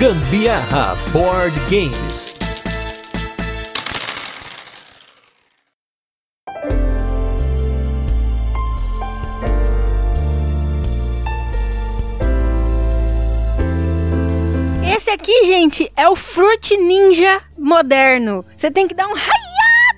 Gambiarra Board Games. Esse aqui, gente, é o Fruit Ninja moderno. Você tem que dar um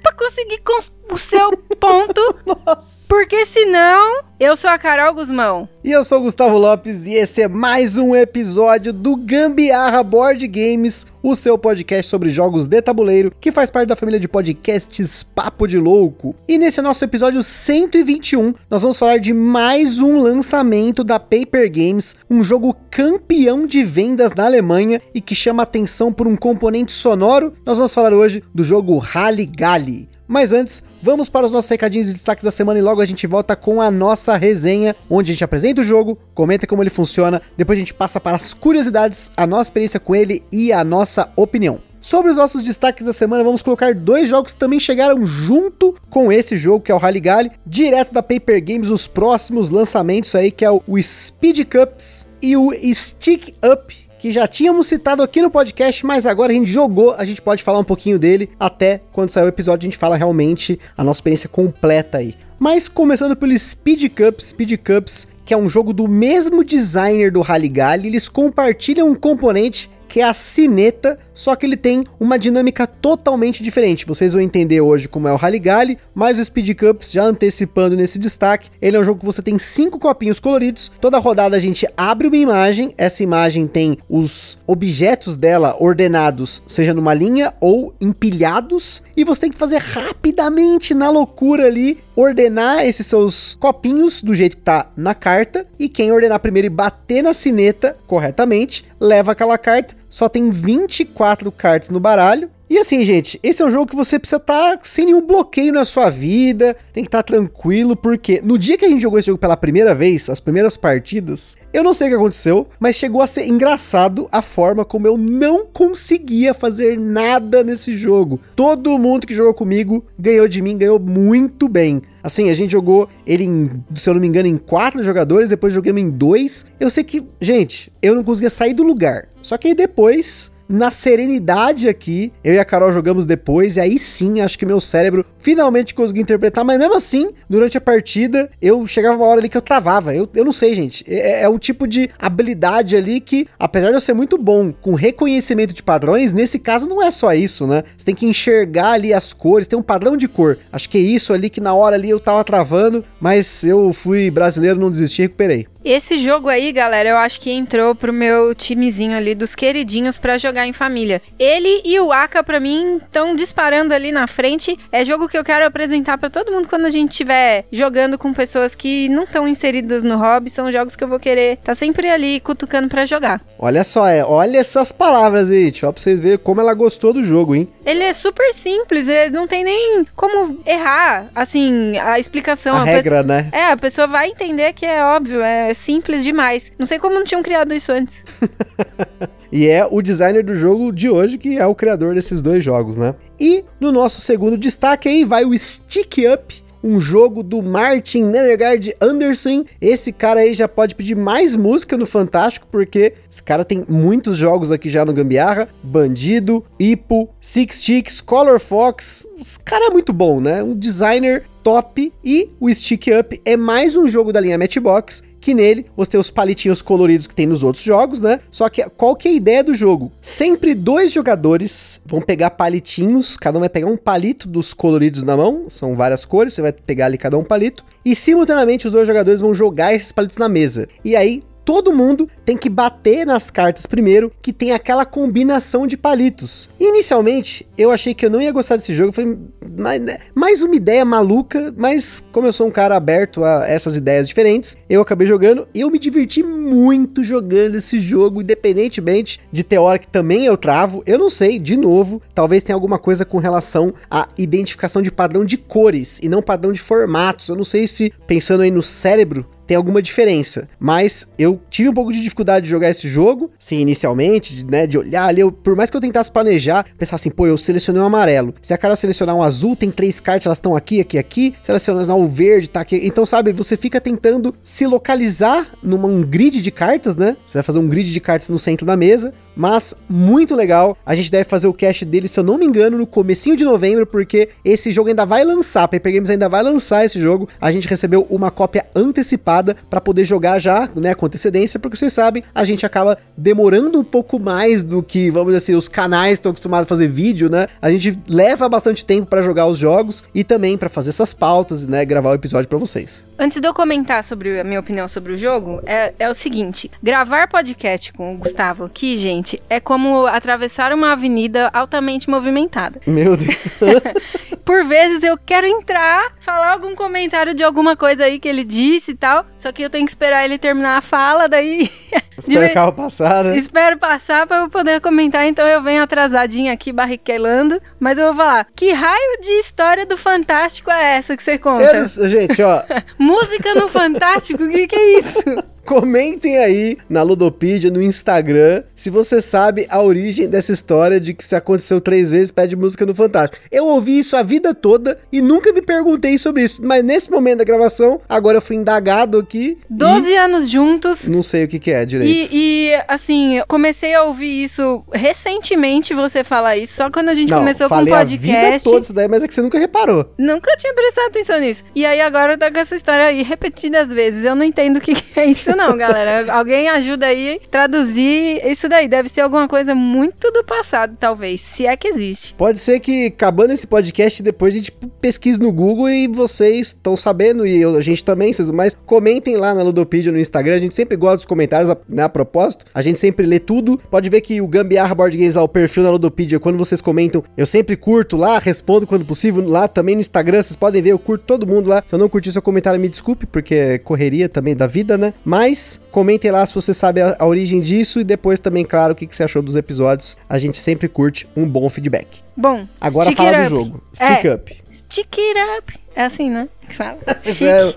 pra conseguir cons- o seu ponto, Nossa. porque senão eu sou a Carol Guzmão. E eu sou o Gustavo Lopes e esse é mais um episódio do Gambiarra Board Games, o seu podcast sobre jogos de tabuleiro, que faz parte da família de podcasts Papo de Louco. E nesse nosso episódio 121, nós vamos falar de mais um lançamento da Paper Games, um jogo campeão de vendas na Alemanha e que chama atenção por um componente sonoro. Nós vamos falar hoje do jogo Rally Galley. Mas antes, vamos para os nossos recadinhos e destaques da semana e logo a gente volta com a nossa resenha, onde a gente apresenta o jogo, comenta como ele funciona, depois a gente passa para as curiosidades, a nossa experiência com ele e a nossa opinião. Sobre os nossos destaques da semana, vamos colocar dois jogos que também chegaram junto com esse jogo, que é o Rally Galley, direto da Paper Games, os próximos lançamentos aí, que é o Speed Cups e o Stick Up, que já tínhamos citado aqui no podcast, mas agora a gente jogou, a gente pode falar um pouquinho dele, até quando sair o episódio a gente fala realmente a nossa experiência completa aí. Mas começando pelo Speed Cups, Speed Cups, que é um jogo do mesmo designer do Rally Galley, eles compartilham um componente que é a sineta, só que ele tem uma dinâmica totalmente diferente. Vocês vão entender hoje como é o Galley, mas o Speed Cups, já antecipando nesse destaque, ele é um jogo que você tem cinco copinhos coloridos. Toda rodada a gente abre uma imagem, essa imagem tem os objetos dela ordenados, seja numa linha ou empilhados, e você tem que fazer rapidamente na loucura ali ordenar esses seus copinhos do jeito que tá na carta, e quem ordenar primeiro e bater na sineta corretamente, leva aquela carta. Só tem 24 cartas no baralho. E assim, gente, esse é um jogo que você precisa estar sem nenhum bloqueio na sua vida, tem que estar tranquilo, porque no dia que a gente jogou esse jogo pela primeira vez, as primeiras partidas, eu não sei o que aconteceu, mas chegou a ser engraçado a forma como eu não conseguia fazer nada nesse jogo. Todo mundo que jogou comigo ganhou de mim, ganhou muito bem. Assim, a gente jogou ele, em, se eu não me engano, em quatro jogadores, depois jogamos em dois. Eu sei que, gente, eu não conseguia sair do lugar. Só que aí depois na serenidade aqui, eu e a Carol jogamos depois, e aí sim, acho que meu cérebro finalmente conseguiu interpretar, mas mesmo assim, durante a partida, eu chegava uma hora ali que eu travava. Eu, eu não sei, gente. É, é o tipo de habilidade ali que, apesar de eu ser muito bom com reconhecimento de padrões, nesse caso não é só isso, né? Você tem que enxergar ali as cores, tem um padrão de cor. Acho que é isso ali que na hora ali eu tava travando, mas eu fui brasileiro, não desisti, recuperei. Esse jogo aí, galera, eu acho que entrou pro meu timezinho ali dos queridinhos pra jogar em família. Ele e o Aka, pra mim, estão disparando ali na frente. É jogo que eu quero apresentar pra todo mundo quando a gente estiver jogando com pessoas que não estão inseridas no hobby. São jogos que eu vou querer tá sempre ali cutucando pra jogar. Olha só, é, olha essas palavras aí, tio, pra vocês verem como ela gostou do jogo, hein? Ele é super simples, ele não tem nem como errar, assim, a explicação. A A regra, né? É, a pessoa vai entender que é óbvio, é simples demais. Não sei como não tinham criado isso antes. E é o designer do jogo de hoje que é o criador desses dois jogos, né? E no nosso segundo destaque aí vai o Stick Up, um jogo do Martin Nedergaard Anderson. Esse cara aí já pode pedir mais música no Fantástico, porque esse cara tem muitos jogos aqui já no Gambiarra: Bandido, Ipo, Six Chicks, Color Fox. Esse cara é muito bom, né? Um designer top. E o Stick Up é mais um jogo da linha Matchbox que nele você tem os palitinhos coloridos que tem nos outros jogos, né? Só que qual que é a ideia do jogo? Sempre dois jogadores vão pegar palitinhos, cada um vai pegar um palito dos coloridos na mão, são várias cores, você vai pegar ali cada um palito, e simultaneamente os dois jogadores vão jogar esses palitos na mesa. E aí todo mundo tem que bater nas cartas primeiro, que tem aquela combinação de palitos. Inicialmente, eu achei que eu não ia gostar desse jogo, foi mais, mais uma ideia maluca, mas como eu sou um cara aberto a essas ideias diferentes, eu acabei jogando e eu me diverti muito jogando esse jogo, independentemente de ter hora que também eu travo. Eu não sei, de novo, talvez tenha alguma coisa com relação à identificação de padrão de cores e não padrão de formatos. Eu não sei se, pensando aí no cérebro tem alguma diferença. Mas eu tive um pouco de dificuldade de jogar esse jogo, sim, inicialmente, de, né, de olhar ali, eu, por mais que eu tentasse planejar, pensar assim, pô, eu selecionei um amarelo. Se a cara selecionar um azul, tem três cartas, elas estão aqui, aqui, aqui. Se ela selecionar o verde, tá aqui. Então, sabe, você fica tentando se localizar num grid de cartas, né? Você vai fazer um grid de cartas no centro da mesa, mas muito legal. A gente deve fazer o cast dele, se eu não me engano, no comecinho de novembro, porque esse jogo ainda vai lançar, Paper Games ainda vai lançar esse jogo. A gente recebeu uma cópia antecipada para poder jogar já, né, com antecedência, porque vocês sabem, a gente acaba demorando um pouco mais do que, vamos dizer assim, os canais estão acostumados a fazer vídeo, né? A gente leva bastante tempo para jogar os jogos e também para fazer essas pautas, né, gravar o episódio para vocês. Antes de eu comentar sobre a minha opinião sobre o jogo, é, é o seguinte: gravar podcast com o Gustavo aqui, gente, é como atravessar uma avenida altamente movimentada. Meu Deus. Por vezes eu quero entrar, falar algum comentário de alguma coisa aí que ele disse e tal, só que eu tenho que esperar ele terminar a fala, daí. Espera o carro passar, né? Espero passar pra eu poder comentar, então eu venho atrasadinha aqui, barriquelando, mas eu vou falar: que raio de história do Fantástico é essa que você conta? Eu gente, ó, Música no Fantástico? O que, que é isso? Comentem aí na Ludopedia, no Instagram, se você sabe a origem dessa história de que se aconteceu três vezes, pede música no Fantástico. Eu ouvi isso a vida toda e nunca me perguntei sobre isso, mas nesse momento da gravação, agora eu fui indagado aqui. 12 anos juntos. Não sei o que, que é direito. E, e, assim, eu comecei a ouvir isso recentemente, você falar isso, só quando a gente Não, começou com o falei a vida podcast. toda isso daí, mas é que você nunca reparou. Nunca tinha prestado atenção nisso. E aí agora tá com essa história aí repetidas vezes. Eu não entendo o que, que é isso, não, galera. Alguém ajuda aí traduzir isso daí. Deve ser alguma coisa muito do passado, talvez. Se é que existe. Pode ser que acabando esse podcast, depois a gente pesquise no Google e vocês estão sabendo, e eu- a gente também, mas comentem lá na Ludopedia no Instagram, a gente sempre gosta dos comentários, a- né, a propósito, a gente sempre lê tudo. Pode ver que o Gambiarra Board Games, lá, o perfil na Ludopedia, quando vocês comentam, eu sempre curto lá, respondo quando possível, lá também no Instagram, vocês podem ver, eu curto todo mundo lá. Se eu não curtir seu comentário, me desculpe, porque é correria também da vida, né? Mas comentem lá se você sabe a, a origem disso e depois também, claro, o que, que você achou dos episódios. A gente sempre curte um bom feedback. Bom, Agora fala do jogo. Stick É. up. Stick it up. É assim, né? Que fala. Isso é,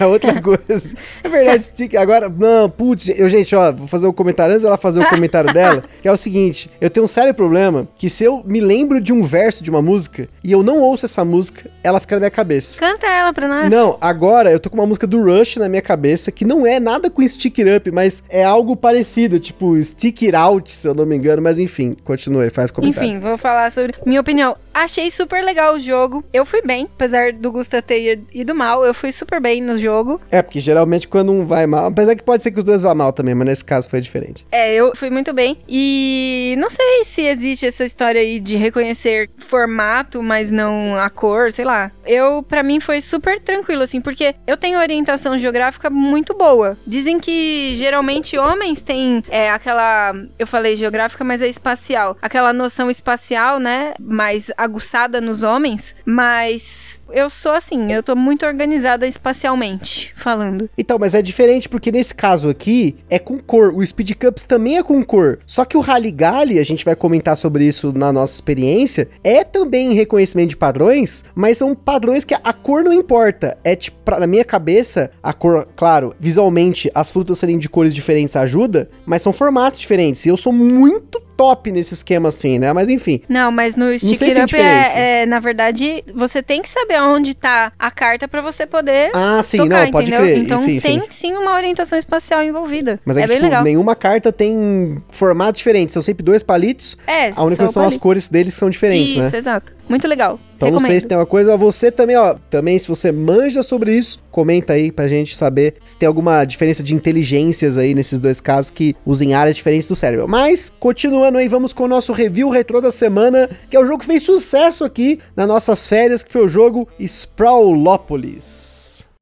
é outra coisa. É verdade, stick. Agora, não, putz, eu, gente, ó, vou fazer um comentário antes dela fazer o comentário dela, que é o seguinte: eu tenho um sério problema que se eu me lembro de um verso de uma música e eu não ouço essa música, ela fica na minha cabeça. Canta ela pra nós. Não, agora eu tô com uma música do Rush na minha cabeça que não é nada com Stick It Up, mas é algo parecido, tipo Stick It Out, se eu não me engano, mas enfim, continue, faz comentário. Enfim, vou falar sobre minha opinião. Achei super legal o jogo. Eu fui bem, apesar do Gusta ter ido mal, eu fui super bem no jogo. É, porque geralmente quando um vai mal, apesar que pode ser que os dois vá mal também, mas nesse caso foi diferente. É, eu fui muito bem. E não sei se existe essa história aí de reconhecer formato, mas não a cor, sei lá. Eu, pra mim, foi super tranquilo, assim, porque eu tenho orientação geográfica muito boa. Dizem que geralmente homens têm é, aquela. Eu falei geográfica, mas é espacial. Aquela noção espacial, né? Mais aguçada nos homens. Mas eu sou assim, eu tô muito organizada espacialmente, falando. Então, mas é diferente porque nesse caso aqui é com cor. O Speed Cups também é com cor. Só que o Rally Galley, a gente vai comentar sobre isso na nossa experiência, é também reconhecimento de padrões, mas são padrões que a cor não importa. É tipo, pra, na minha cabeça, a cor, claro, visualmente as frutas serem de cores diferentes ajuda, mas são formatos diferentes. E eu sou muito top nesse esquema assim, né? Mas enfim. Não, mas no Stick sei se It tem Up é, é, na verdade, você tem que saber onde tá a carta pra você poder Ah, sim, tocar, não, pode entendeu? crer. Então sim, tem sim. sim uma orientação espacial envolvida. Mas é, é que, bem tipo, legal. nenhuma carta tem formato diferente. São sempre dois palitos. É, A única coisa são são as cores deles que são diferentes, Isso, né? exato. Muito legal. Então não Recomendo. sei se tem uma coisa, você também, ó, também se você manja sobre isso, comenta aí pra gente saber se tem alguma diferença de inteligências aí nesses dois casos que usem áreas diferentes do cérebro. Mas, continuando aí, vamos com o nosso review retrô da semana, que é o jogo que fez sucesso aqui nas nossas férias, que foi o jogo Sprawlopolis.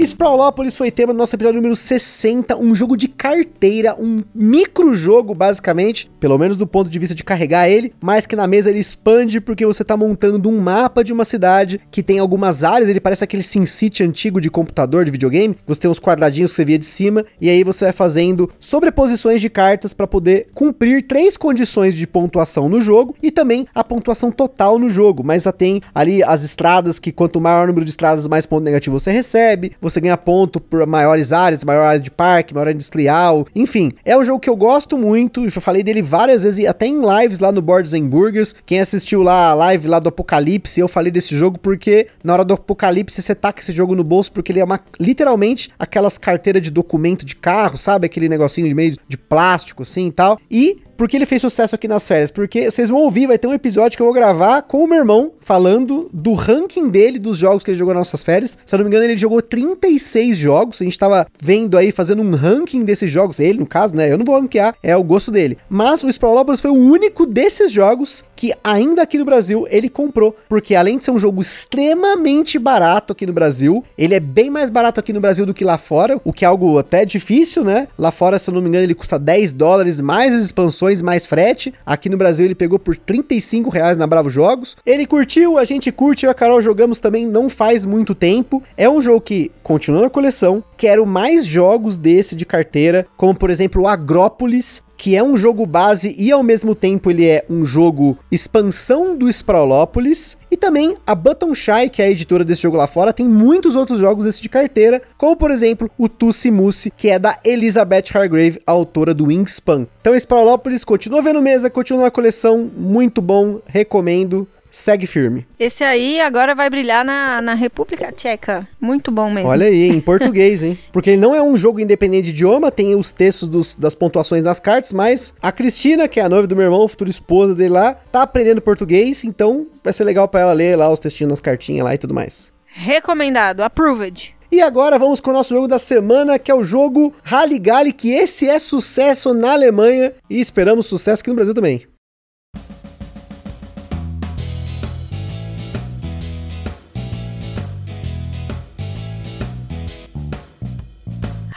Sprawlopolis foi tema do nosso episódio número 60, um jogo de carteira, um micro jogo basicamente, pelo menos do ponto de vista de carregar ele, mas que na mesa ele expande porque você tá montando um mapa de uma cidade que tem algumas áreas, ele parece aquele SimCity antigo de computador, de videogame, você tem uns quadradinhos que você via de cima, e aí você vai fazendo sobreposições de cartas para poder cumprir três condições de pontuação no jogo e também a pontuação total no jogo, mas já tem ali as estradas que quanto maior o número de estradas, mais ponto negativo você recebe, você ganha ponto por maiores áreas, maior área de parque, maior área industrial, enfim. É um jogo que eu gosto muito, já falei dele várias vezes, até em lives lá no Boards and Burgers. Quem assistiu lá a live lá do Apocalipse, eu falei desse jogo porque na hora do Apocalipse você taca esse jogo no bolso porque ele é uma, literalmente aquelas carteiras de documento de carro, sabe? Aquele negocinho de meio de plástico assim e tal. E por que ele fez sucesso aqui nas férias? Porque vocês vão ouvir, vai ter um episódio que eu vou gravar com o meu irmão, falando do ranking dele, dos jogos que ele jogou nas nossas férias. Se eu não me engano, ele jogou 36 jogos. A gente tava vendo aí, fazendo um ranking desses jogos. Ele, no caso, né? Eu não vou ranquear, é o gosto dele. Mas o Sprawlopolis foi o único desses jogos que ainda aqui no Brasil ele comprou. Porque além de ser um jogo extremamente barato aqui no Brasil, ele é bem mais barato aqui no Brasil do que lá fora, o que é algo até difícil, né? Lá fora, se eu não me engano, ele custa 10 dólares mais as expansões mais frete. Aqui no Brasil ele pegou por 35 reais na Bravo Jogos. Ele curtiu, a gente curte, eu e a Carol jogamos também não faz muito tempo. É um jogo que continua na coleção. Quero mais jogos desse de carteira, como por exemplo o Agrópolis, que é um jogo base e ao mesmo tempo ele é um jogo expansão do Sprawlopolis. E também a Button Shy, que é a editora desse jogo lá fora, tem muitos outros jogos desse de carteira, como por exemplo o Tussi Mussi, que é da Elizabeth Hargrave, autora do Wingspan. Então Sprawlopolis continua vendo mesa, continua na coleção, muito bom, recomendo segue firme. Esse aí agora vai brilhar na, na República Tcheca. Muito bom mesmo. Olha aí, em português, hein? Porque ele não é um jogo independente de idioma, tem os textos dos, das pontuações das cartas, mas a Cristina, que é a noiva do meu irmão, futura esposa dele lá, tá aprendendo português, então vai ser legal para ela ler lá os textinhos nas cartinhas lá e tudo mais. Recomendado, approved. E agora vamos com o nosso jogo da semana, que é o jogo Halligalli, que esse é sucesso na Alemanha e esperamos sucesso aqui no Brasil também.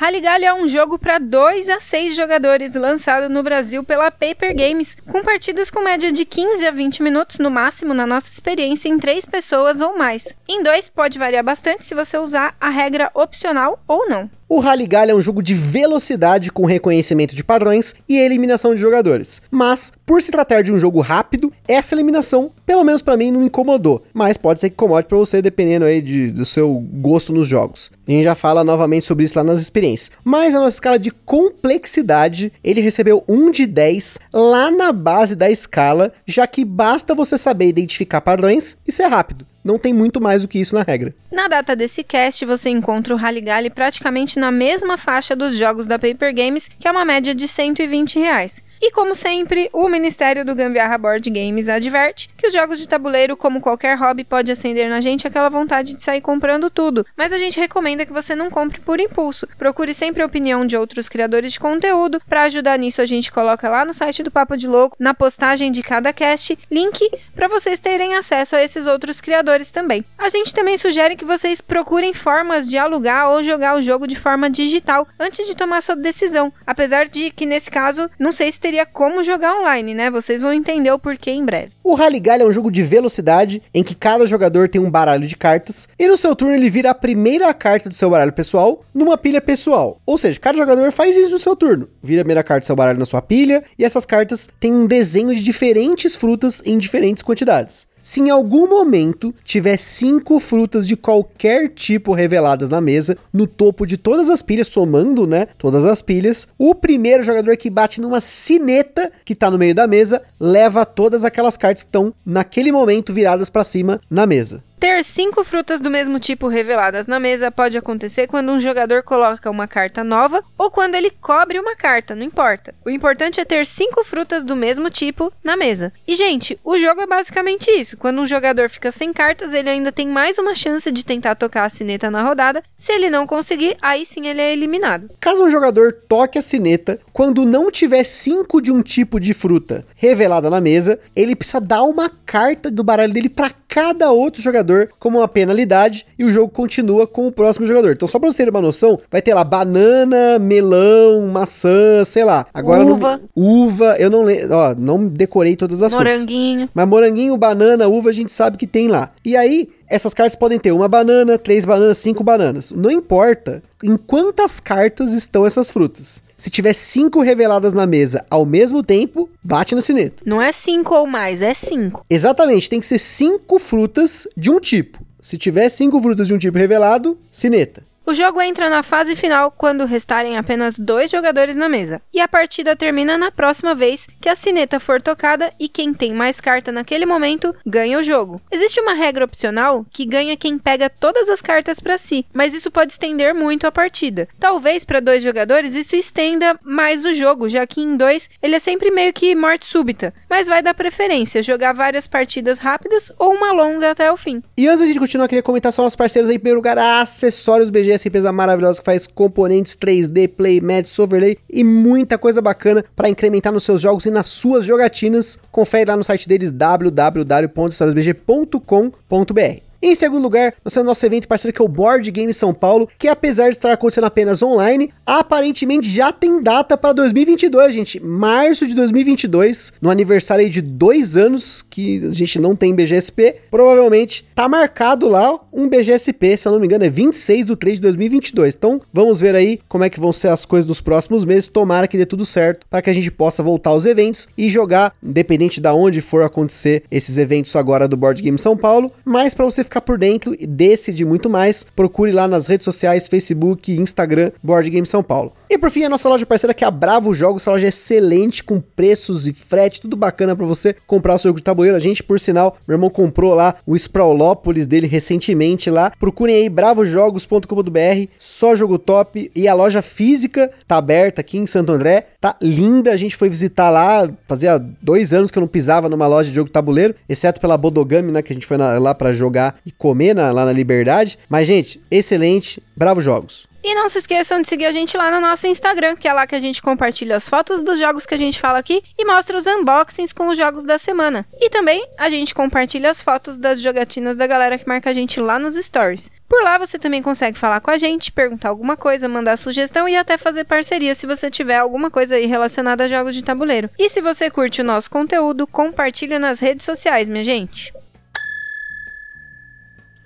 Halligalli é um jogo para 2 a 6 jogadores lançado no Brasil pela Paper Games, com partidas com média de 15 a 20 minutos no máximo na nossa experiência em 3 pessoas ou mais. Em 2 pode variar bastante se você usar a regra opcional ou não. O Rally Galley é um jogo de velocidade com reconhecimento de padrões e eliminação de jogadores. Mas, por se tratar de um jogo rápido, essa eliminação, pelo menos para mim, não incomodou. Mas pode ser que incomode para você, dependendo aí de, do seu gosto nos jogos. A gente já fala novamente sobre isso lá nas experiências. Mas a nossa escala de complexidade, ele recebeu 1 de 10 lá na base da escala, já que basta você saber identificar padrões e ser rápido. Não tem muito mais do que isso na regra. Na data desse cast, você encontra o Halligalli praticamente na mesma faixa dos jogos da Paper Games, que é uma média de 120 reais. E como sempre, o Ministério do Gambiarra Board Games adverte que os jogos de tabuleiro, como qualquer hobby, pode acender na gente aquela vontade de sair comprando tudo, mas a gente recomenda que você não compre por impulso. Procure sempre a opinião de outros criadores de conteúdo. Para ajudar nisso, a gente coloca lá no site do Papo de Louco, na postagem de cada cast, link para vocês terem acesso a esses outros criadores também. A gente também sugere que vocês procurem formas de alugar ou jogar o jogo de forma digital antes de tomar sua decisão, apesar de que nesse caso não sei se teria como jogar online, né? Vocês vão entender o porquê em breve. O Rally Galley é um jogo de velocidade em que cada jogador tem um baralho de cartas e no seu turno ele vira a primeira carta do seu baralho pessoal numa pilha pessoal. Ou seja, cada jogador faz isso no seu turno. Vira a primeira carta do seu baralho na sua pilha e essas cartas têm um desenho de diferentes frutas em diferentes quantidades. Se em algum momento tiver cinco frutas de qualquer tipo reveladas na mesa, no topo de todas as pilhas, somando, né, todas as pilhas, o primeiro jogador que bate numa sineta que tá no meio da mesa, leva todas aquelas cartas que estão naquele momento viradas para cima na mesa. Ter cinco frutas do mesmo tipo reveladas na mesa pode acontecer quando um jogador coloca uma carta nova ou quando ele cobre uma carta, não importa. O importante é ter cinco frutas do mesmo tipo na mesa. E, gente, o jogo é basicamente isso. Quando um jogador fica sem cartas, ele ainda tem mais uma chance de tentar tocar a sineta na rodada. Se ele não conseguir, aí sim ele é eliminado. Caso um jogador toque a sineta, quando não tiver cinco de um tipo de fruta revelada na mesa, ele precisa dar uma carta do baralho dele para cada outro jogador jogador como uma penalidade e o jogo continua com o próximo jogador. Então, só pra vocês terem uma noção, vai ter lá banana, melão, maçã, sei lá. Agora Uva. Não, uva, eu não lembro, ó, não decorei todas as frutas. Moranguinho. Mas moranguinho, banana, uva, a gente sabe que tem lá. E aí, essas cartas podem ter uma banana, três bananas, cinco bananas. Não importa em quantas cartas estão essas frutas. Se tiver cinco reveladas na mesa ao mesmo tempo, bate na sineta. Não é cinco ou mais, é cinco. Exatamente, tem que ser cinco frutas de um tipo. Se tiver cinco frutas de um tipo revelado, sineta. O jogo entra na fase final quando restarem apenas dois jogadores na mesa, e a partida termina na próxima vez que a sineta for tocada e quem tem mais carta naquele momento ganha o jogo. Existe uma regra opcional que ganha quem pega todas as cartas para si, mas isso pode estender muito a partida. Talvez para dois jogadores isso estenda mais o jogo, já que em dois ele é sempre meio que morte súbita, mas vai dar preferência jogar várias partidas rápidas ou uma longa até o fim. E antes gente continuar, queria comentar só os parceiros aí. Em primeiro lugar, Acessórios BG, essa empresa maravilhosa que faz componentes 3D, Playmats, Overlay e muita coisa bacana para incrementar nos seus jogos e nas suas jogatinas. Confere lá no site deles www.acessoriosbg.com.br. Em segundo lugar, nós temos nosso evento parceiro que é o Board Game São Paulo, que apesar de estar acontecendo apenas online, aparentemente já tem data para 2022, gente. Março de 2022, no aniversário de dois anos que a gente não tem BGSP, provavelmente tá marcado lá um BGSP, se eu não me engano, é 26 do 3 de 2022. Então, vamos ver aí como é que vão ser as coisas dos próximos meses. Tomara que dê tudo certo para que a gente possa voltar aos eventos e jogar, independente da onde for acontecer esses eventos agora do Board Game São Paulo. Mas para você ficar por dentro desse de muito mais, procure lá nas redes sociais, Facebook, Instagram, Board Game São Paulo. E por fim, a nossa loja parceira que é a Bravo Jogos, essa loja é excelente, com preços e frete, tudo bacana para você comprar o seu jogo de tabuleiro. A gente, por sinal, meu irmão comprou lá o Sprawlópolis dele recentemente lá. Procurem aí bravojogos.com.br, só jogo top. E a loja física tá aberta aqui em Santo André, tá linda. A gente foi visitar lá, fazia dois anos que eu não pisava numa loja de jogo de tabuleiro, exceto pela Bodogami, né, que a gente foi na, lá para jogar e comer na, lá na Liberdade. Mas, gente, excelente, Bravo Jogos. E não se esqueçam de seguir a gente lá no nosso Instagram, que é lá que a gente compartilha as fotos dos jogos que a gente fala aqui e mostra os unboxings com os jogos da semana. E também a gente compartilha as fotos das jogatinas da galera que marca a gente lá nos stories. Por lá você também consegue falar com a gente, perguntar alguma coisa, mandar sugestão e até fazer parceria se você tiver alguma coisa aí relacionada a jogos de tabuleiro. E se você curte o nosso conteúdo, compartilha nas redes sociais, minha gente.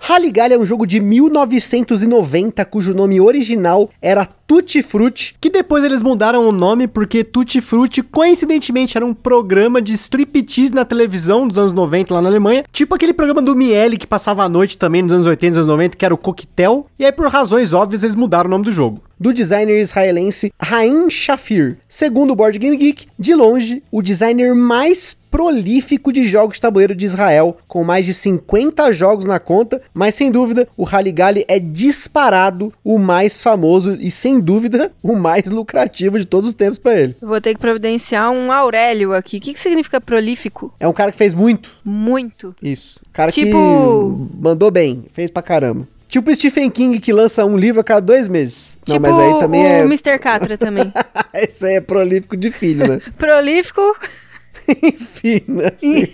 Halligalli é um jogo de 1990 cujo nome original era Tutti Frutti, que depois eles mudaram o nome porque Tutti Frutti coincidentemente era um programa de striptease na televisão dos anos 90 lá na Alemanha, tipo aquele programa do Miele que passava à noite também nos anos 80 e anos 90, que era o Coquetel, e aí por razões óbvias eles mudaram o nome do jogo. Do designer israelense Haim Shafir. Segundo o Board Game Geek, de longe, o designer mais prolífico de jogos de tabuleiro de Israel, com mais de 50 jogos na conta, mas sem dúvida o Halligalli é disparado o mais famoso e sem dúvida o mais lucrativo de todos os tempos para ele. Vou ter que providenciar um Aurélio aqui. O que, que significa prolífico? É um cara que fez muito. Muito. Isso. Cara Tipo- que mandou bem, fez pra caramba. Tipo Stephen King que lança um livro a cada dois meses. tipo Não, mas aí também o é. Mr. Catra também. Isso aí é prolífico de filho, né? Prolífico. Enfim? Assim.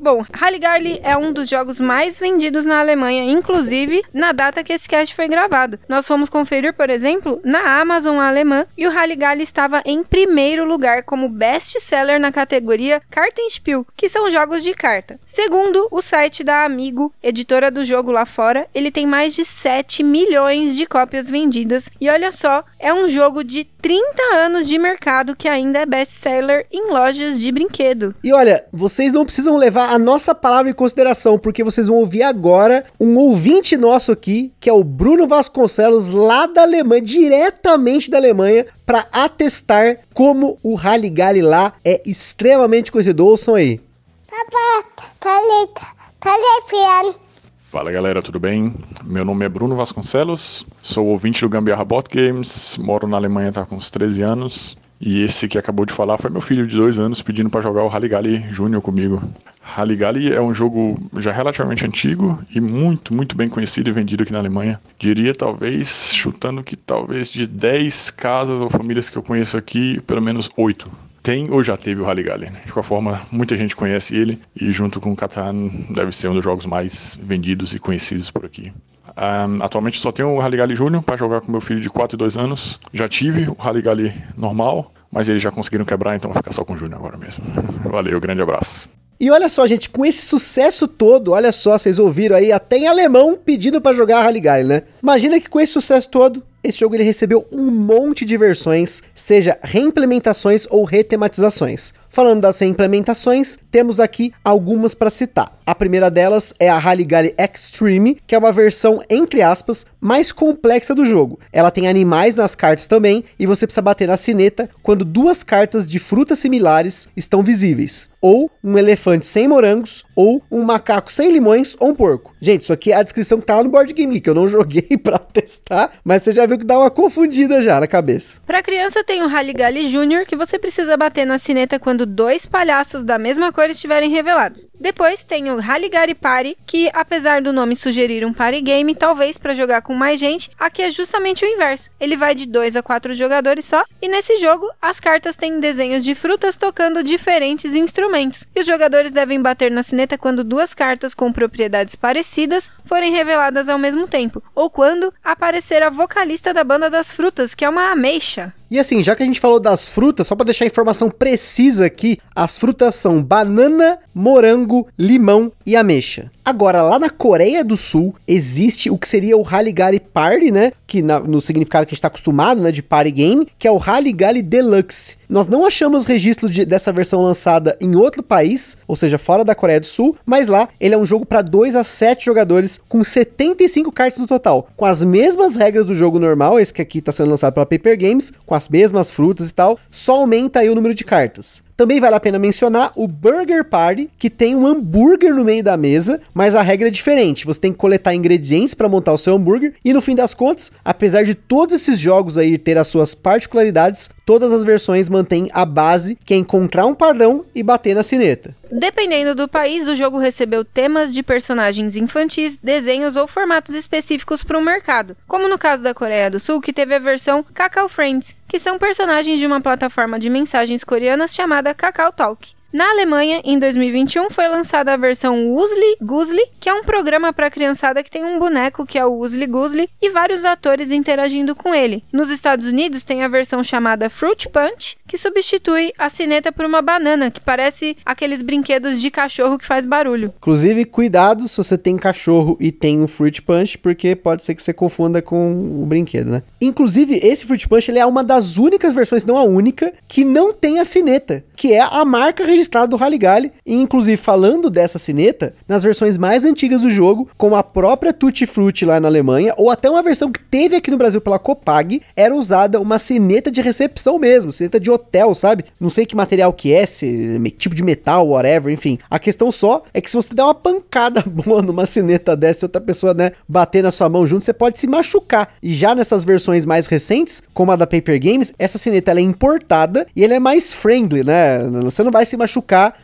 Bom, Halligalli é um dos jogos mais vendidos na Alemanha, inclusive na data que esse cast foi gravado. Nós fomos conferir, por exemplo, na Amazon alemã e o Halligalli estava em primeiro lugar como best-seller na categoria Kartenspiel, que são jogos de carta. Segundo o site da Amigo, editora do jogo lá fora, ele tem mais de 7 milhões de cópias vendidas e olha só, é um jogo de 30 anos de mercado que ainda é best-seller em lojas de brinquedo. E olha, vocês não precisam levar a nossa palavra em consideração, porque vocês vão ouvir agora um ouvinte nosso aqui, que é o Bruno Vasconcelos, lá da Alemanha, diretamente da Alemanha, para atestar como o Halligalli lá é extremamente conhecido. Ouçam aí. Papa, Thalita, Talipian, Fala galera, tudo bem? Meu nome é Bruno Vasconcelos, sou ouvinte do Gambiarra Bot Games, moro na Alemanha tá com uns 13 anos e esse que acabou de falar foi meu filho de dois anos pedindo para jogar o Halligalli Júnior comigo. Halligalli é um jogo já relativamente antigo e muito, muito bem conhecido e vendido aqui na Alemanha. Diria talvez, chutando que talvez de 10 casas ou famílias que eu conheço aqui, pelo menos 8 tem ou já teve o Halligalli. Né? De qualquer forma, muita gente conhece ele e junto com o Catan deve ser um dos jogos mais vendidos e conhecidos por aqui. Um, atualmente só tenho o Halligalli Júnior para jogar com meu filho de 4 e 2 anos. Já tive o Halligalli normal, mas eles já conseguiram quebrar, então vai ficar só com o Júnior agora mesmo. Valeu, grande abraço. E olha só, gente, com esse sucesso todo, olha só, vocês ouviram aí até em alemão pedindo para jogar Halligalli, né? Imagina que com esse sucesso todo, esse jogo ele recebeu um monte de versões, seja reimplementações ou retematizações. Falando das reimplementações, temos aqui algumas para citar. A primeira delas é a Halligalli Extreme, que é uma versão, entre aspas, mais complexa do jogo. Ela tem animais nas cartas também, e você precisa bater na sineta quando duas cartas de frutas similares estão visíveis. Ou um elefante sem morangos, ou um macaco sem limões, ou um porco. Gente, isso aqui é a descrição que tá lá no Board Game, que eu não joguei para testar, mas você já viu que dá uma confundida já na cabeça. Pra criança tem o Halligalli Jr., que você precisa bater na sineta quando dois palhaços da mesma cor estiverem revelados. Depois tem o Halligalli Party, que apesar do nome sugerir um party game, talvez para jogar com mais gente, aqui é justamente o inverso. Ele vai de 2 a 4 jogadores só, e nesse jogo as cartas têm desenhos de frutas tocando diferentes instrumentos. E os jogadores devem bater na sineta quando duas cartas com propriedades parecidas forem reveladas ao mesmo tempo, ou quando aparecer a vocalista da banda das frutas, que é uma ameixa. E assim, já que a gente falou das frutas, só para deixar a informação precisa aqui, as frutas são banana, morango, limão e ameixa. Agora, lá na Coreia do Sul, existe o que seria o Halligalli Party, né? Que na, no significado que a gente está acostumado, né? De party game, que é o Halligalli Deluxe. Nós não achamos registro de, dessa versão lançada em outro país, ou seja, fora da Coreia do Sul, mas lá ele é um jogo para 2 a 7 jogadores, com 75 cartas no total, com as mesmas regras do jogo normal, esse que aqui está sendo lançado pela Paper Games, com as mesmas frutas e tal, só aumenta aí o número de cartas. Também vale a pena mencionar o Burger Party, que tem um hambúrguer no meio da mesa, mas a regra é diferente. Você tem que coletar ingredientes para montar o seu hambúrguer e no fim das contas, apesar de todos esses jogos aí ter as suas particularidades, todas as versões mantêm a base, que é encontrar um padrão e bater na sineta. Dependendo do país, o jogo recebeu temas de personagens infantis, desenhos ou formatos específicos para o mercado, como no caso da Coreia do Sul, que teve a versão Kakao Friends, que são personagens de uma plataforma de mensagens coreanas chamada Kakao Talk. Na Alemanha, em 2021, foi lançada a versão Woozly Goosly, que é um programa para criançada que tem um boneco que é o Woozly Goosly e vários atores interagindo com ele. Nos Estados Unidos tem a versão chamada Fruit Punch, que substitui a sineta por uma banana, que parece aqueles brinquedos de cachorro que faz barulho. Inclusive, cuidado se você tem cachorro e tem um Fruit Punch, porque pode ser que você confunda com o brinquedo, né? Inclusive, esse Fruit Punch ele é uma das únicas versões, não a única, que não tem a sineta, que é a marca registrada do Halligalli. E, inclusive, falando dessa sineta, nas versões mais antigas do jogo, como a própria Tutti Frutti lá na Alemanha, ou até uma versão que teve aqui no Brasil pela Copag, era usada uma sineta de recepção mesmo, sineta de hotel, sabe? Não sei que material que é, se tipo de metal, whatever, enfim. A questão só é que se você der uma pancada boa numa sineta dessa e outra pessoa, né, bater na sua mão junto, você pode se machucar. E já nessas versões mais recentes, como a da Paper Games, essa sineta é importada e ela é mais friendly, né? Você não vai se machucar,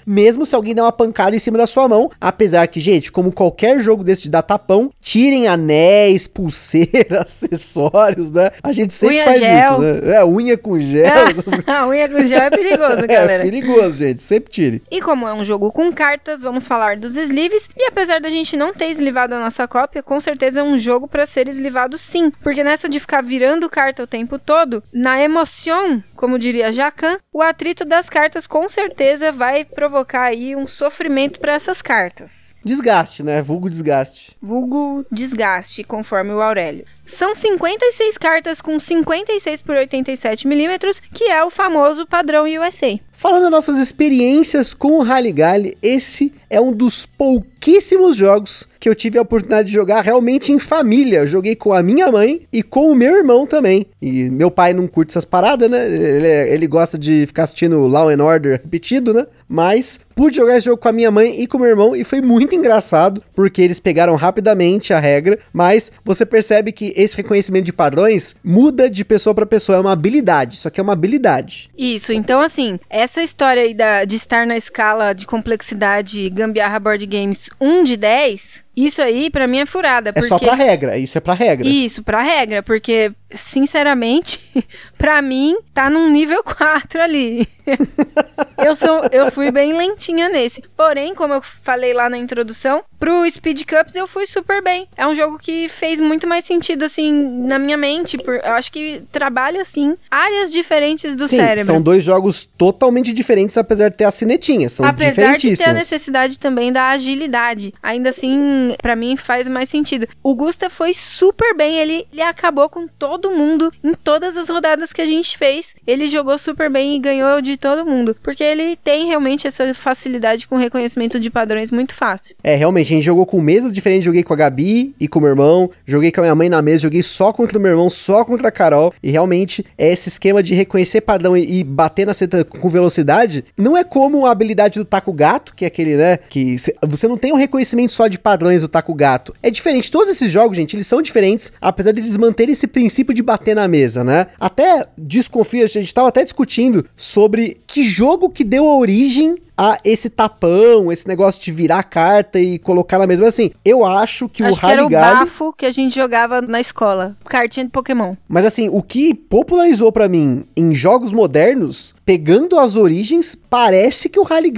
mesmo se alguém der uma pancada em cima da sua mão. Apesar que, gente, como qualquer jogo desse de dar tapão, tirem anéis, pulseiras, acessórios, né? A gente sempre Unha faz gel. isso, né? É, unha com gel. essas a unha com gel é perigoso, É galera. perigoso, gente. Sempre tire. E como é um jogo com cartas, vamos falar dos sleeves. E apesar da gente não ter eslivado a nossa cópia, com certeza é um jogo para ser eslivado sim. Porque nessa de ficar virando carta o tempo todo, na emoção, como diria Jacan, o atrito das cartas com certeza vai provocar aí um sofrimento para essas cartas. Desgaste, né? Vulgo desgaste. Vulgo desgaste, conforme o Aurélio. São 56 cartas com 56 por 87 milímetros, que é o famoso padrão USA. Falando das nossas experiências com o Halligalli, esse é um dos pouquíssimos jogos que eu tive a oportunidade de jogar realmente em família. Eu joguei com a minha mãe e com o meu irmão também. E meu pai não curte essas paradas, né? Ele, ele gosta de ficar assistindo Law and Order repetido, né? Mas pude jogar esse jogo com a minha mãe e com o meu irmão e foi muito engraçado, porque eles pegaram rapidamente a regra, mas você percebe que esse reconhecimento de padrões muda de pessoa para pessoa, é uma habilidade, só que é uma habilidade. Isso, então assim, essa história aí da, de estar na escala de complexidade Gambiarra Board Games 1 de 10 Isso aí, pra mim, é furada. É porque... só pra regra, isso é pra regra. Isso, pra regra, porque, sinceramente, pra mim, tá num nível 4 ali. eu, sou, eu fui bem lentinha nesse. Porém, como eu falei lá na introdução, pro Speed Cups eu fui super bem. É um jogo que fez muito mais sentido, assim, na minha mente. Por, eu acho que trabalha, assim, áreas diferentes do Sim, cérebro. são dois jogos totalmente diferentes, apesar de ter a cinetinha. São Apesar de ter a necessidade também da agilidade. Ainda assim, pra mim faz mais sentido. O Gusta foi super bem, ele, ele acabou com todo mundo em todas as rodadas que a gente fez. Ele jogou super bem e ganhou de todo mundo. Porque ele tem realmente essa facilidade com reconhecimento de padrões muito fácil. É, realmente, gente jogou com mesas diferentes. Joguei com a Gabi e com o meu irmão. Joguei com a minha mãe na mesa. Joguei só contra o meu irmão, só contra a Carol. E realmente, é esse esquema de reconhecer padrão e, e bater na seta com velocidade. Não é como a habilidade do taco gato, que é aquele, né? Que cê- você não tem um reconhecimento só de padrões do taco gato. É diferente. Todos esses jogos, gente, eles são diferentes, apesar de eles manterem esse princípio de bater na mesa, né? Até desconfio, a gente tava até discutindo sobre que jogo que deu origem a esse tapão, esse negócio de virar a carta e colocar na mesa. Mas assim, eu acho que Acho o que era o Rally bafo que a gente jogava na escola. Cartinha de Pokémon. Mas assim, o que popularizou pra mim em jogos modernos, pegando as origens, parece que o Rally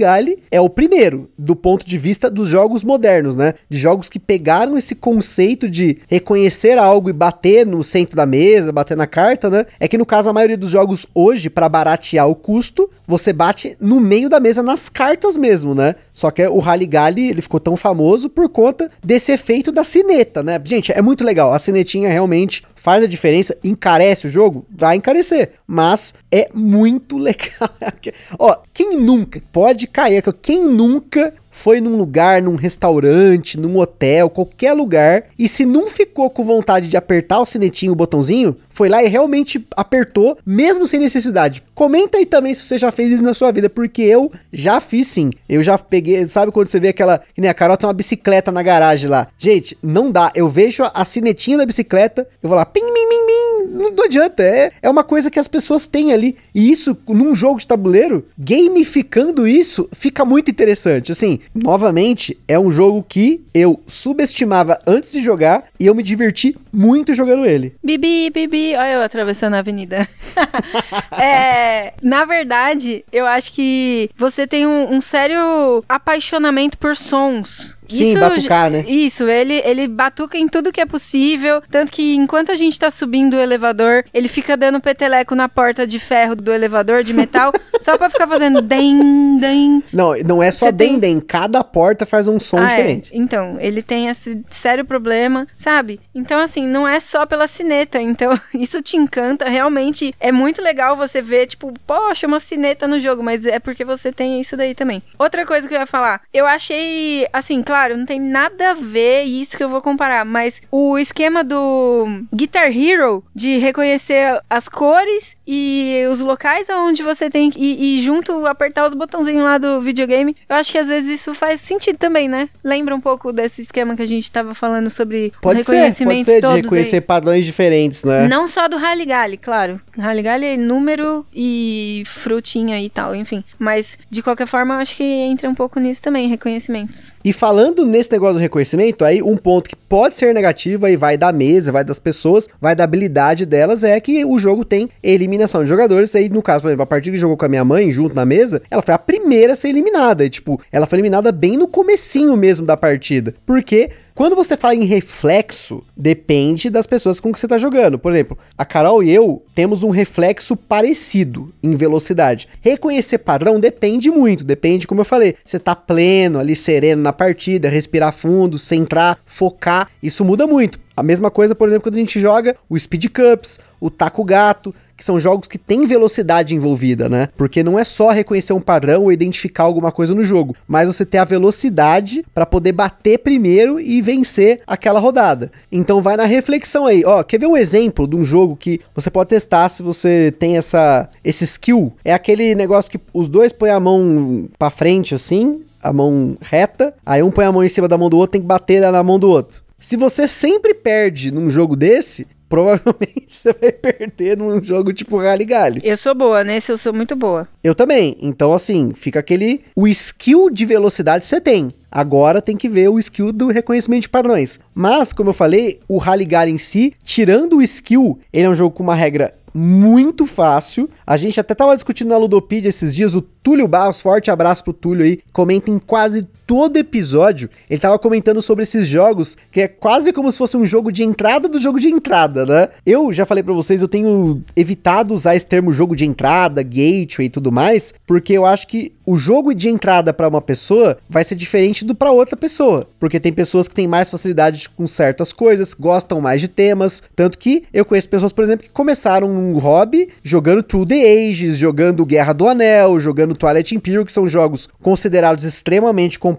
é o primeiro, do ponto de vista dos jogos modernos, né? De jogos que pegaram esse conceito de reconhecer algo e bater no centro da mesa, bater na carta, né? É que no caso a maioria dos jogos hoje, pra baratear o custo, você bate no meio da mesa nas cartas mesmo, né? Só que o Rally ele ficou tão famoso por conta desse efeito da cineta, né? Gente, é muito legal. A cinetinha realmente faz a diferença, encarece o jogo, vai encarecer, mas é muito legal. Ó, quem nunca pode cair, quem nunca foi num lugar, num restaurante, num hotel, qualquer lugar, e se não ficou com vontade de apertar o sinetinho, o botãozinho, foi lá e realmente apertou, mesmo sem necessidade. Comenta aí também se você já fez isso na sua vida, porque eu já fiz sim. Eu já peguei, sabe quando você vê aquela, que nem a Carol tem uma bicicleta na garagem lá. Gente, não dá. Eu vejo a, sinetinha da bicicleta, eu vou lá, pim, pim, pim, pim. Não, não adianta, é, é uma coisa que as pessoas têm ali. E isso, num jogo de tabuleiro, gamificando isso, fica muito interessante. Assim, novamente, é um jogo que eu subestimava antes de jogar e eu me diverti muito jogando ele. Bibi, bibi, olha eu atravessando a avenida. é, na verdade, eu acho que você tem um, um sério apaixonamento por sons. Sim, batucar, né? Isso, ele, ele batuca em tudo que é possível. Tanto que enquanto a gente tá subindo o elevador, ele fica dando peteleco na porta de ferro do elevador, de metal, só pra ficar fazendo dem, dem. Não, não é só tem- Dendem, cada porta faz um som Ah, é. diferente. Então, ele tem esse sério problema, sabe? Então, assim, não é só pela cineta. Então, isso te encanta. Realmente é muito legal você ver, tipo, poxa, uma cineta no jogo, mas é porque você tem isso daí também. Outra coisa que eu ia falar, eu achei, assim, claro, não tem nada a ver isso que eu vou comparar, mas o esquema do Guitar Hero de reconhecer as cores e os locais aonde você tem que e, e junto apertar os botãozinhos lá do videogame, eu acho que às vezes isso faz sentido também, né? Lembra um pouco desse esquema que a gente tava falando sobre Pode os ser, pode reconhecimentos ser de todos reconhecer aí. padrões diferentes, né? Não só do Rally claro. Rally é número e frutinha e tal, enfim. Mas, de qualquer forma, eu acho que entra um pouco nisso também, reconhecimentos. E falando nesse negócio do reconhecimento, aí um ponto que pode ser negativo, aí vai da mesa, vai das pessoas, vai da habilidade delas, é que o jogo tem eliminação de jogadores. Aí, no caso, por exemplo, a partida que jogou com a minha mãe junto na mesa, ela foi a primeira a ser eliminada. E, tipo, ela foi eliminada bem no comecinho mesmo da partida. Porque quando você fala em reflexo, depende das pessoas com que você tá jogando. Por exemplo, a Carol e eu temos um reflexo parecido em velocidade. Reconhecer padrão depende muito, depende, como eu falei, você tá pleno ali, sereno na partida, respirar fundo, centrar, focar, isso muda muito. A mesma coisa, por exemplo, quando a gente joga o Speed Cups, o Taco Gato, que são jogos que têm velocidade envolvida, né? Porque não é só reconhecer um padrão ou identificar alguma coisa no jogo, mas você ter a velocidade para poder bater primeiro e vencer aquela rodada. Então vai na reflexão aí. Ó, quer ver um exemplo de um jogo que você pode testar se você tem essa esse skill? É aquele negócio que os dois põem a mão para frente assim, a mão reta, aí um põe a mão em cima da mão do outro, tem que bater na mão do outro. Se você sempre perde num jogo desse, provavelmente você vai perder num jogo tipo Rally Gally. Eu sou boa, nesse eu sou muito boa. Eu também. Então, assim, fica aquele. O skill de velocidade você tem. Agora tem que ver o skill do reconhecimento de padrões. Mas, como eu falei, o Rally Gally em si, tirando o skill, ele é um jogo com uma regra muito fácil. A gente até tava discutindo na Ludopedia esses dias, o Túlio Barros, forte abraço pro Túlio aí, comenta em quase todo episódio, ele tava comentando sobre esses jogos, que é quase como se fosse um jogo de entrada do jogo de entrada, né? Eu já falei para vocês, eu tenho evitado usar esse termo jogo de entrada, gateway e tudo mais, porque eu acho que o jogo de entrada para uma pessoa vai ser diferente do para outra pessoa, porque tem pessoas que têm mais facilidade com certas coisas, gostam mais de temas, tanto que eu conheço pessoas, por exemplo, que começaram um hobby jogando True the Ages, jogando Guerra do Anel, jogando Twilight Imperial, que são jogos considerados extremamente complexos.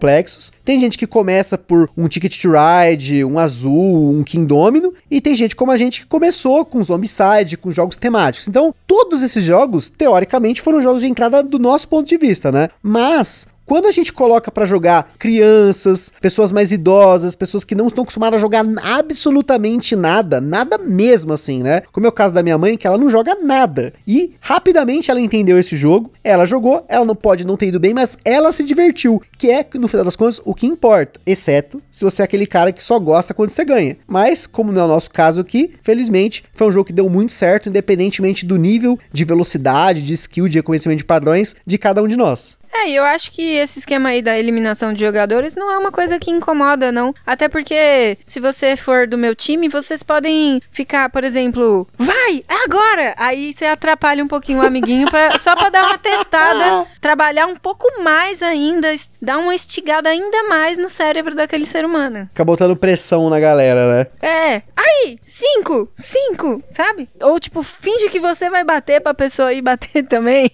Tem gente que começa por um Ticket to Ride, um Azul, um Kingdomino, e tem gente como a gente que começou com Zombicide, com jogos temáticos. Então, todos esses jogos, teoricamente, foram jogos de entrada do nosso ponto de vista, né? Mas quando a gente coloca para jogar crianças, pessoas mais idosas, pessoas que não estão acostumadas a jogar absolutamente nada, nada mesmo assim, né? Como é o caso da minha mãe, que ela não joga nada. E rapidamente ela entendeu esse jogo, ela jogou, ela não pode não ter ido bem, mas ela se divertiu, que é, no final das contas, o que importa. Exceto se você é aquele cara que só gosta quando você ganha. Mas, como não é o nosso caso aqui, felizmente, foi um jogo que deu muito certo, independentemente do nível de velocidade, de skill, de reconhecimento de padrões de cada um de nós. É, e eu acho que esse esquema aí da eliminação de jogadores não é uma coisa que incomoda, não. Até porque, se você for do meu time, vocês podem ficar, por exemplo, vai, é agora! Aí você atrapalha um pouquinho o amiguinho pra, só pra dar uma testada, trabalhar um pouco mais ainda, dar uma estigada ainda mais no cérebro daquele ser humano. Fica botando pressão na galera, né? É, aí, cinco, cinco, sabe? Ou tipo, finge que você vai bater pra pessoa ir bater também.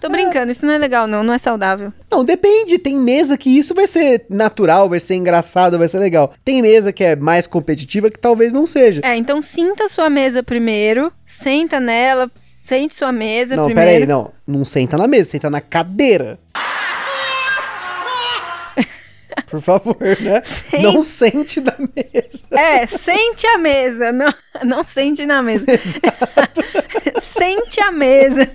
Tô brincando, isso não é legal, não, não é saudável. Não, depende. Tem mesa que isso vai ser natural, vai ser engraçado, vai ser legal. Tem mesa que é mais competitiva que talvez não seja. É, então sinta sua mesa primeiro, senta nela, sente sua mesa não, primeiro. Não, peraí, não. Não senta na mesa, senta na cadeira. Por favor, né? Sente. Não sente na mesa. É, sente a mesa, não, não sente na mesa. sente a mesa.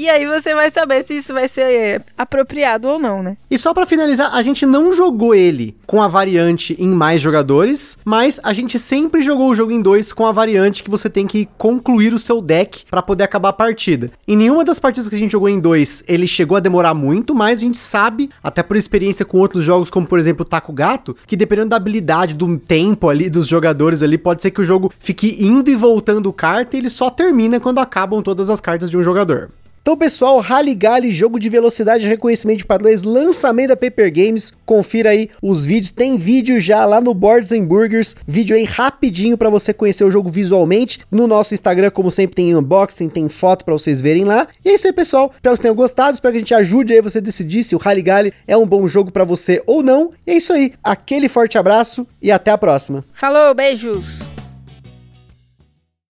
E aí você vai saber se isso vai ser apropriado ou não, né? E só para finalizar, a gente não jogou ele com a variante em mais jogadores, mas a gente sempre jogou o jogo em dois com a variante que você tem que concluir o seu deck para poder acabar a partida. Em nenhuma das partidas que a gente jogou em dois, ele chegou a demorar muito, mas a gente sabe, até por experiência com outros jogos, como por exemplo o Taco Gato, que dependendo da habilidade, do tempo ali dos jogadores ali, pode ser que o jogo fique indo e voltando carta e ele só termina quando acabam todas as cartas de um jogador. Então, pessoal, Rally Gally, jogo de velocidade e reconhecimento de padrões, lançamento da Paper Games. Confira aí os vídeos. Tem vídeo já lá no Boards and Burgers. Vídeo aí rapidinho para você conhecer o jogo visualmente. No nosso Instagram, como sempre, tem unboxing, tem foto para vocês verem lá. E é isso aí, pessoal. Espero que vocês tenham gostado. Espero que a gente ajude aí você a decidir se o Rally Gally é um bom jogo para você ou não. E é isso aí. Aquele forte abraço e até a próxima. Falou, beijos!